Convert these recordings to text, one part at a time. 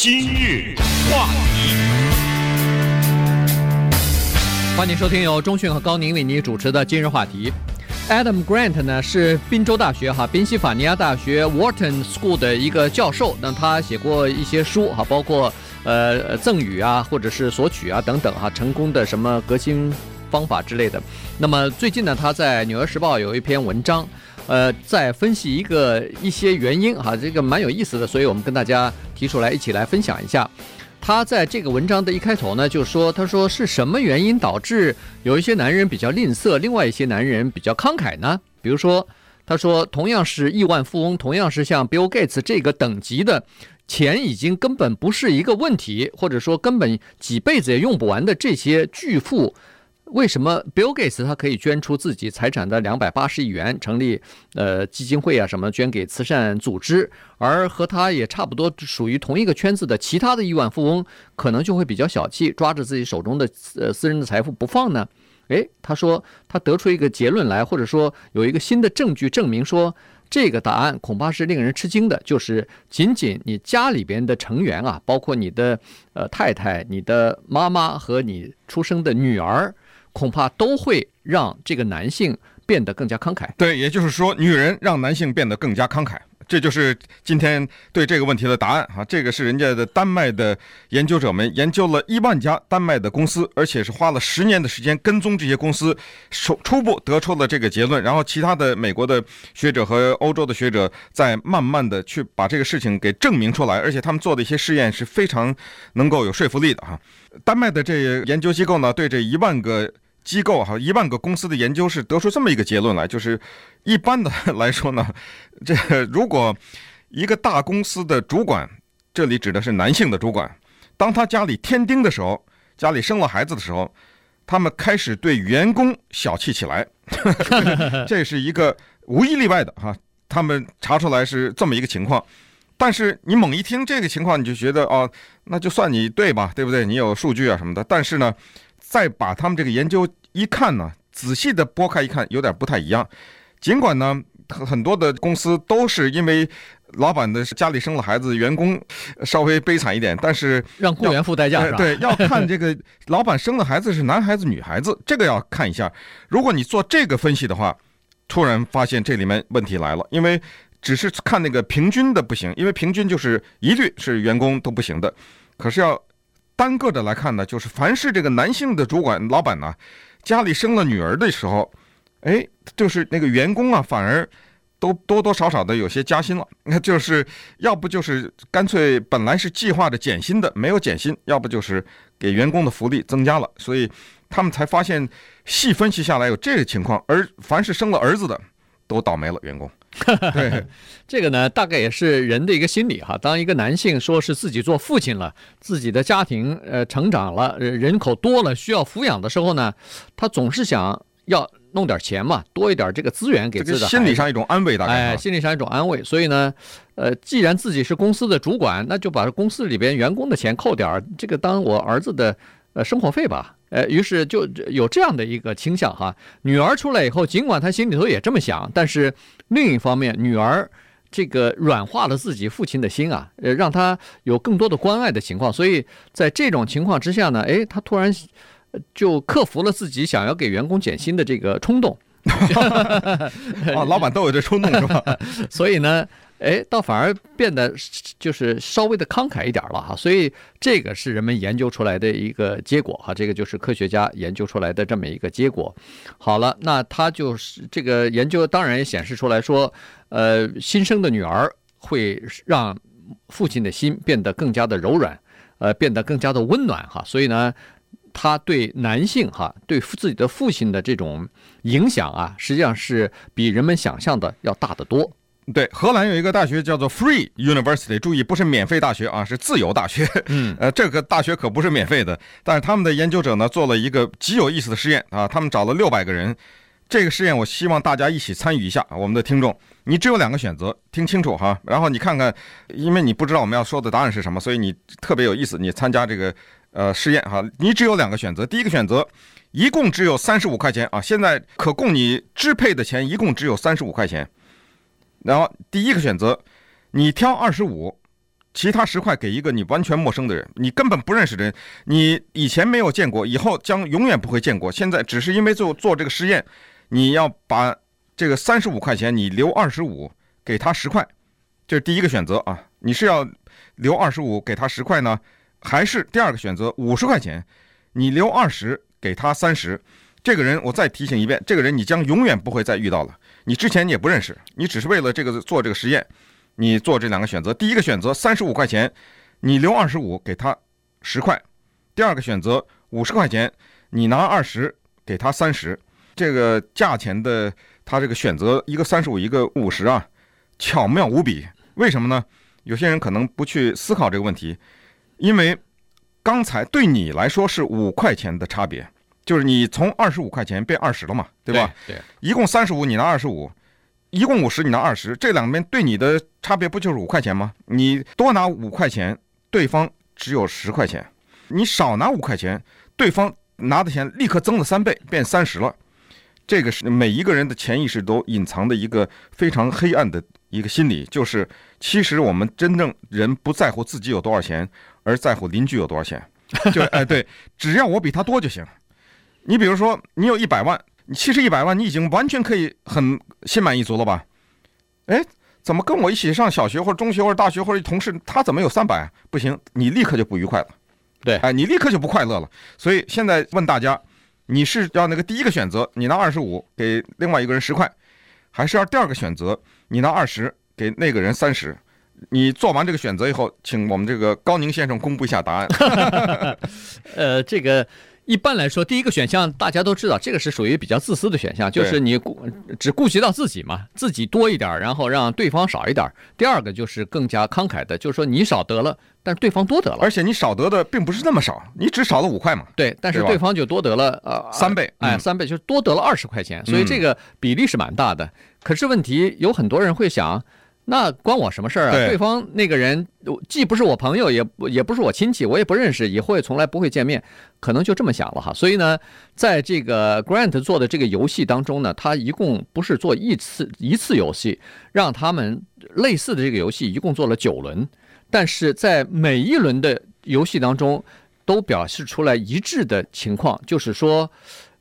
今日话题，欢迎收听由中讯和高宁为你主持的今日话题。Adam Grant 呢是宾州大学哈宾夕法尼亚大学 Wharton School 的一个教授，那他写过一些书哈，包括呃赠与啊，或者是索取啊等等哈，成功的什么革新方法之类的。那么最近呢，他在《纽约时报》有一篇文章，呃，在分析一个一些原因哈，这个蛮有意思的，所以我们跟大家提出来一起来分享一下。他在这个文章的一开头呢，就说：“他说是什么原因导致有一些男人比较吝啬，另外一些男人比较慷慨呢？比如说，他说同样是亿万富翁，同样是像 Bill Gates 这个等级的，钱已经根本不是一个问题，或者说根本几辈子也用不完的这些巨富。”为什么 Bill Gates 他可以捐出自己财产的两百八十亿元，成立呃基金会啊什么，捐给慈善组织，而和他也差不多属于同一个圈子的其他的亿万富翁，可能就会比较小气，抓着自己手中的呃私人的财富不放呢？诶，他说他得出一个结论来，或者说有一个新的证据证明说，这个答案恐怕是令人吃惊的，就是仅仅你家里边的成员啊，包括你的呃太太、你的妈妈和你出生的女儿。恐怕都会让这个男性变得更加慷慨。对，也就是说，女人让男性变得更加慷慨，这就是今天对这个问题的答案哈。这个是人家的丹麦的研究者们研究了一万家丹麦的公司，而且是花了十年的时间跟踪这些公司，初初步得出了这个结论。然后，其他的美国的学者和欧洲的学者在慢慢的去把这个事情给证明出来，而且他们做的一些试验是非常能够有说服力的哈。丹麦的这研究机构呢，对这一万个。机构哈，一万个公司的研究是得出这么一个结论来，就是一般的来说呢，这如果一个大公司的主管，这里指的是男性的主管，当他家里添丁的时候，家里生了孩子的时候，他们开始对员工小气起来，这是一个无一例外的哈，他们查出来是这么一个情况。但是你猛一听这个情况，你就觉得哦，那就算你对吧，对不对？你有数据啊什么的，但是呢，再把他们这个研究。一看呢，仔细的拨开一看，有点不太一样。尽管呢，很多的公司都是因为老板的家里生了孩子，员工稍微悲惨一点，但是让雇员付代价是吧？对，要看 这个老板生的孩子是男孩子女孩子，这个要看一下。如果你做这个分析的话，突然发现这里面问题来了，因为只是看那个平均的不行，因为平均就是一律是员工都不行的。可是要单个的来看呢，就是凡是这个男性的主管老板呢。家里生了女儿的时候，哎，就是那个员工啊，反而都多多少少的有些加薪了。那 就是要不就是干脆本来是计划着减薪的，没有减薪；要不就是给员工的福利增加了。所以他们才发现，细分析下来有这个情况。而凡是生了儿子的，都倒霉了，员工。对，这个呢，大概也是人的一个心理哈。当一个男性说是自己做父亲了，自己的家庭呃成长了，人口多了，需要抚养的时候呢，他总是想要弄点钱嘛，多一点这个资源给自己的。心理上一种安慰，大概哎，心理上一种安慰。所以呢，呃，既然自己是公司的主管，那就把公司里边员工的钱扣点儿，这个当我儿子的呃生活费吧。呃，于是就有这样的一个倾向哈。女儿出来以后，尽管她心里头也这么想，但是另一方面，女儿这个软化了自己父亲的心啊，呃，让他有更多的关爱的情况。所以在这种情况之下呢，哎，他突然就克服了自己想要给员工减薪的这个冲动。啊，老板都有这冲动是吧？所以呢。哎，倒反而变得就是稍微的慷慨一点了哈，所以这个是人们研究出来的一个结果哈，这个就是科学家研究出来的这么一个结果。好了，那他就是这个研究当然也显示出来说，呃，新生的女儿会让父亲的心变得更加的柔软，呃，变得更加的温暖哈，所以呢，他对男性哈，对自己的父亲的这种影响啊，实际上是比人们想象的要大得多。对，荷兰有一个大学叫做 Free University，注意不是免费大学啊，是自由大学。嗯，呃，这个大学可不是免费的。但是他们的研究者呢，做了一个极有意思的实验啊，他们找了六百个人。这个实验我希望大家一起参与一下。我们的听众，你只有两个选择，听清楚哈。然后你看看，因为你不知道我们要说的答案是什么，所以你特别有意思。你参加这个呃实验哈，你只有两个选择。第一个选择，一共只有三十五块钱啊，现在可供你支配的钱一共只有三十五块钱。然后第一个选择，你挑二十五，其他十块给一个你完全陌生的人，你根本不认识的人，你以前没有见过，以后将永远不会见过。现在只是因为做做这个实验，你要把这个三十五块钱你留二十五，给他十块，这是第一个选择啊。你是要留二十五给他十块呢，还是第二个选择五十块钱，你留二十给他三十？这个人我再提醒一遍，这个人你将永远不会再遇到了。你之前你也不认识，你只是为了这个做这个实验，你做这两个选择。第一个选择三十五块钱，你留二十五给他十块；第二个选择五十块钱，你拿二十给他三十。这个价钱的他这个选择一个三十五，一个五十啊，巧妙无比。为什么呢？有些人可能不去思考这个问题，因为刚才对你来说是五块钱的差别。就是你从二十五块钱变二十了嘛，对吧？对，对，一共三十五，你拿二十五，一共五十，你拿二十，这两边对你的差别不就是五块钱吗？你多拿五块钱，对方只有十块钱；你少拿五块钱，对方拿的钱立刻增了三倍，变三十了。这个是每一个人的潜意识都隐藏的一个非常黑暗的一个心理，就是其实我们真正人不在乎自己有多少钱，而在乎邻居有多少钱。就哎，对，只要我比他多就行。你比如说，你有一百万，你其实一百万你已经完全可以很心满意足了吧？哎，怎么跟我一起上小学或者中学或者大学或者同事，他怎么有三百？不行，你立刻就不愉快了。对，哎，你立刻就不快乐了。所以现在问大家，你是要那个第一个选择，你拿二十五给另外一个人十块，还是要第二个选择，你拿二十给那个人三十？你做完这个选择以后，请我们这个高宁先生公布一下答案。呃，这个。一般来说，第一个选项大家都知道，这个是属于比较自私的选项，就是你顾只顾及到自己嘛，自己多一点，然后让对方少一点。第二个就是更加慷慨的，就是说你少得了，但是对方多得了，而且你少得的并不是那么少，你只少了五块嘛。对，但是对方就多得了呃三倍，哎，三倍就是多得了二十块钱，所以这个比例是蛮大的。可是问题有很多人会想。那关我什么事儿啊？对方那个人既不是我朋友，也也不是我亲戚，我也不认识，以后也从来不会见面，可能就这么想了哈。所以呢，在这个 Grant 做的这个游戏当中呢，他一共不是做一次一次游戏，让他们类似的这个游戏一共做了九轮，但是在每一轮的游戏当中，都表示出来一致的情况，就是说。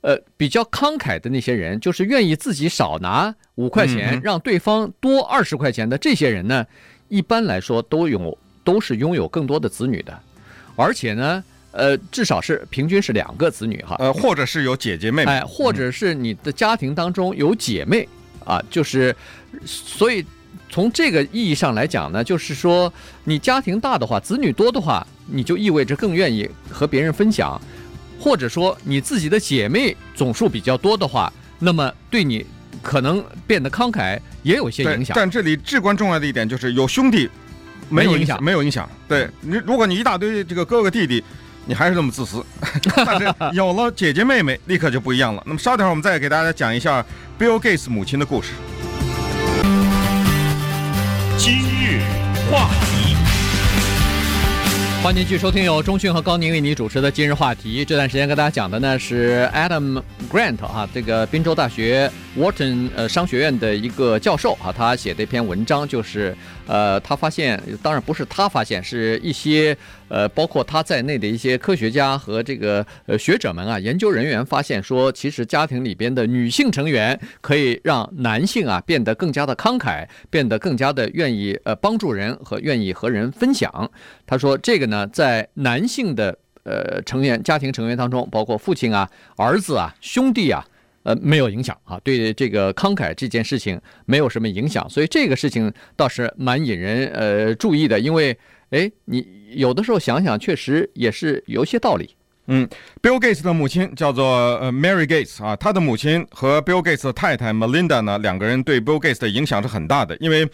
呃，比较慷慨的那些人，就是愿意自己少拿五块钱，让对方多二十块钱的这些人呢，一般来说都有都是拥有更多的子女的，而且呢，呃，至少是平均是两个子女哈，呃，或者是有姐姐妹妹，哎，或者是你的家庭当中有姐妹啊，就是，所以从这个意义上来讲呢，就是说你家庭大的话，子女多的话，你就意味着更愿意和别人分享。或者说你自己的姐妹总数比较多的话，那么对你可能变得慷慨也有些影响。但这里至关重要的一点就是有兄弟没有影响，没有影响。对你，如果你一大堆这个哥哥弟弟，你还是那么自私。但是有了姐姐妹妹，立刻就不一样了。那么稍等会儿我们再给大家讲一下 Bill Gates 母亲的故事。今日话题。欢迎继续收听由中讯和高宁为你主持的今日话题。这段时间跟大家讲的呢是 Adam Grant 哈，这个宾州大学 Wharton 呃商学院的一个教授啊，他写的一篇文章，就是呃他发现，当然不是他发现，是一些呃包括他在内的一些科学家和这个呃学者们啊，研究人员发现说，其实家庭里边的女性成员可以让男性啊变得更加的慷慨，变得更加的愿意呃帮助人和愿意和人分享。他说这个呢。在男性的呃成员家庭成员当中，包括父亲啊、儿子啊、兄弟啊，呃，没有影响啊，对这个慷慨这件事情没有什么影响，所以这个事情倒是蛮引人呃注意的，因为哎，你有的时候想想，确实也是有些道理。嗯，Bill Gates 的母亲叫做呃 Mary Gates 啊，他的母亲和 Bill Gates 的太太 Melinda 呢，两个人对 Bill Gates 的影响是很大的，因为。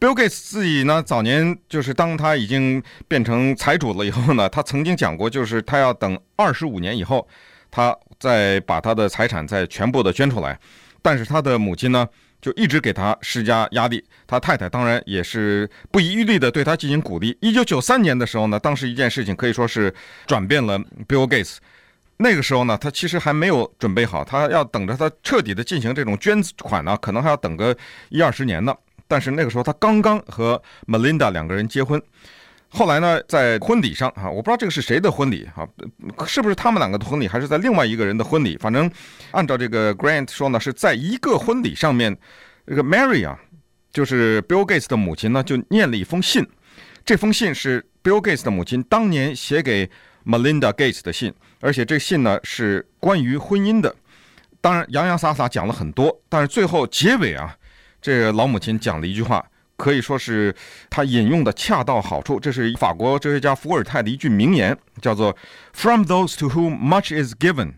Bill Gates 自己呢，早年就是当他已经变成财主了以后呢，他曾经讲过，就是他要等二十五年以后，他再把他的财产再全部的捐出来。但是他的母亲呢，就一直给他施加压力。他太太当然也是不遗余力的对他进行鼓励。一九九三年的时候呢，当时一件事情可以说是转变了 Bill Gates。那个时候呢，他其实还没有准备好，他要等着他彻底的进行这种捐款呢，可能还要等个一二十年呢。但是那个时候他刚刚和 Melinda 两个人结婚，后来呢，在婚礼上啊，我不知道这个是谁的婚礼啊，是不是他们两个的婚礼，还是在另外一个人的婚礼？反正按照这个 Grant 说呢，是在一个婚礼上面，这个 Mary 啊，就是 Bill Gates 的母亲呢，就念了一封信。这封信是 Bill Gates 的母亲当年写给 Melinda Gates 的信，而且这信呢是关于婚姻的。当然洋洋洒洒讲了很多，但是最后结尾啊，这个老母亲讲了一句话。可以说是他引用的恰到好处。这是法国哲学家伏尔泰的一句名言，叫做 “From those to whom much is given,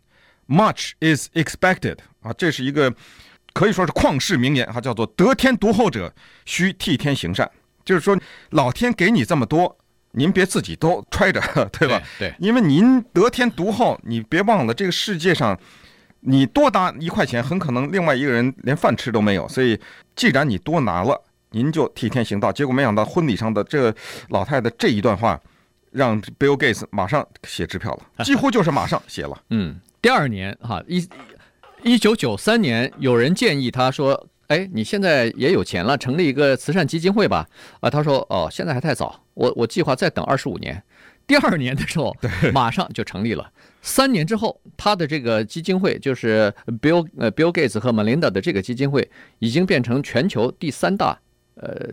much is expected。”啊，这是一个可以说是旷世名言，哈，叫做“得天独厚者须替天行善”。就是说，老天给你这么多，您别自己都揣着，对吧？对，对，因为您得天独厚，你别忘了这个世界上，你多拿一块钱，很可能另外一个人连饭吃都没有。所以，既然你多拿了。您就替天行道，结果没想到婚礼上的这老太太这一段话，让 Bill Gates 马上写支票了，几乎就是马上写了。嗯，第二年哈，一一九九三年，有人建议他说：“哎，你现在也有钱了，成立一个慈善基金会吧？”啊，他说：“哦，现在还太早，我我计划再等二十五年。”第二年的时候，马上就成立了。三年之后，他的这个基金会就是 Bill 呃 Bill Gates 和 Melinda 的这个基金会，已经变成全球第三大。呃，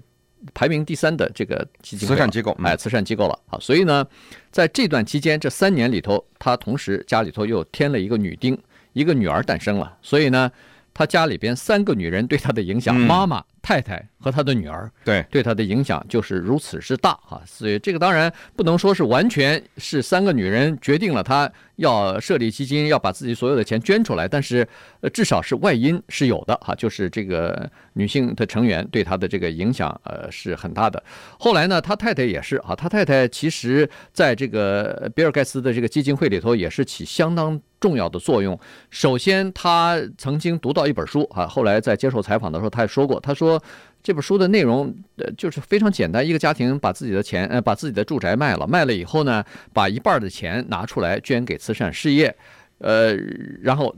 排名第三的这个基金，慈善机构，哎，慈善机构了啊。所以呢，在这段期间，这三年里头，他同时家里头又添了一个女丁，一个女儿诞生了。所以呢，他家里边三个女人对他的影响，妈妈、太太和他的女儿，对，对他的影响就是如此之大哈。所以这个当然不能说是完全是三个女人决定了他。要设立基金，要把自己所有的钱捐出来，但是呃，至少是外因是有的哈，就是这个女性的成员对他的这个影响呃是很大的。后来呢，他太太也是啊，他太太其实在这个比尔盖茨的这个基金会里头也是起相当重要的作用。首先，他曾经读到一本书啊，后来在接受采访的时候，他也说过，他说。这本书的内容，呃，就是非常简单。一个家庭把自己的钱，呃，把自己的住宅卖了，卖了以后呢，把一半的钱拿出来捐给慈善事业，呃，然后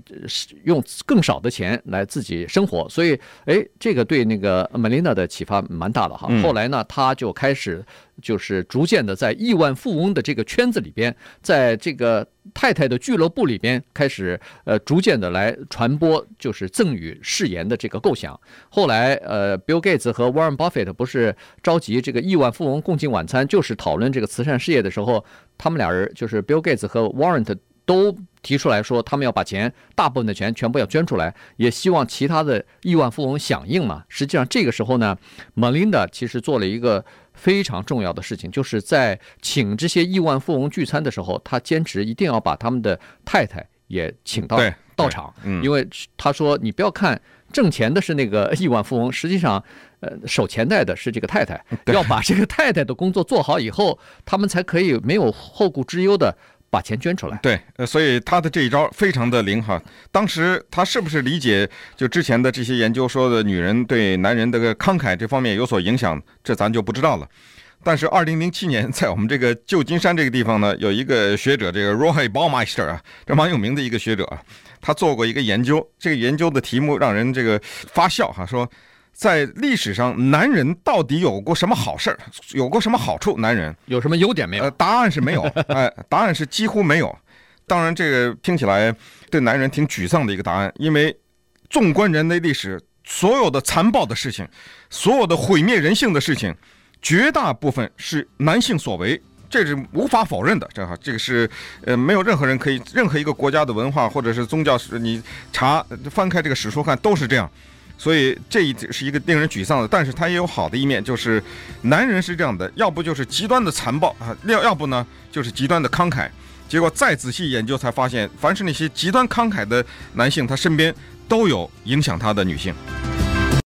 用更少的钱来自己生活。所以，哎，这个对那个 Melinda 的启发蛮大的哈。后来呢，他就开始。就是逐渐的在亿万富翁的这个圈子里边，在这个太太的俱乐部里边开始呃逐渐的来传播，就是赠与誓言的这个构想。后来呃，Bill Gates 和 Warren Buffett 不是召集这个亿万富翁共进晚餐，就是讨论这个慈善事业的时候，他们俩人就是 Bill Gates 和 Warren 都提出来说，他们要把钱大部分的钱全部要捐出来，也希望其他的亿万富翁响应嘛。实际上这个时候呢，Melinda 其实做了一个。非常重要的事情，就是在请这些亿万富翁聚餐的时候，他坚持一定要把他们的太太也请到到场，因为他说，你不要看挣钱的是那个亿万富翁，实际上，呃，守钱袋的是这个太太，要把这个太太的工作做好以后，他们才可以没有后顾之忧的。把钱捐出来，对，呃，所以他的这一招非常的灵哈。当时他是不是理解就之前的这些研究说的女人对男人的慷慨这方面有所影响，这咱就不知道了。但是二零零七年在我们这个旧金山这个地方呢，有一个学者，这个 Roy Baumeister 啊，这蛮有名的一个学者啊，他做过一个研究，这个研究的题目让人这个发笑哈，说。在历史上，男人到底有过什么好事儿？有过什么好处？男人有什么优点没有？呃，答案是没有。哎，答案是几乎没有。当然，这个听起来对男人挺沮丧的一个答案，因为纵观人类历史，所有的残暴的事情，所有的毁灭人性的事情，绝大部分是男性所为，这是无法否认的。这哈，这个是呃，没有任何人可以，任何一个国家的文化或者是宗教史，你查翻开这个史书看，都是这样。所以这一是一个令人沮丧的，但是它也有好的一面，就是男人是这样的，要不就是极端的残暴啊，要要不呢就是极端的慷慨。结果再仔细研究才发现，凡是那些极端慷慨的男性，他身边都有影响他的女性。